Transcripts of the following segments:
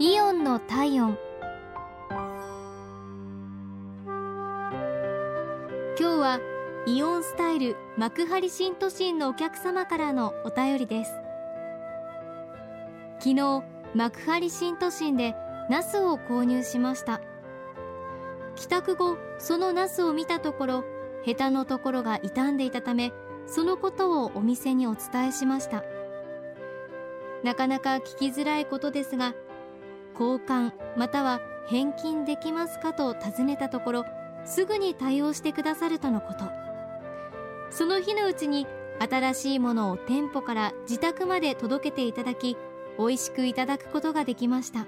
イオンの体温。今日はイオンスタイル幕張新都心のお客様からのお便りです。昨日幕張新都心でナスを購入しました。帰宅後そのナスを見たところヘタのところが傷んでいたためそのことをお店にお伝えしました。なかなか聞きづらいことですが交換または返金できますかと尋ねたところすぐに対応してくださるとのこと。その日のうちに新しいものを店舗から自宅まで届けていただき美味しくいただくことができました。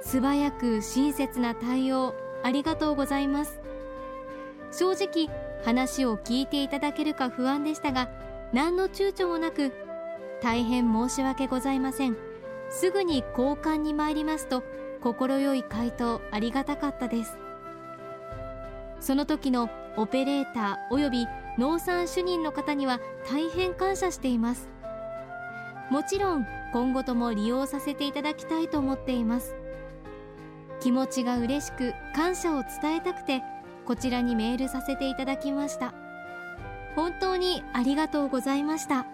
素早く親切な対応ありがとうございます。正直話を聞いていただけるか不安でしたが何の躊躇もなく大変申し訳ございません。すぐに交換に参りますと快い回答ありがたかったです。その時のオペレーターおよび農産主任の方には大変感謝しています。もちろん今後とも利用させていただきたいと思っています。気持ちが嬉しく感謝を伝えたくてこちらにメールさせていただきました。本当にありがとうございました。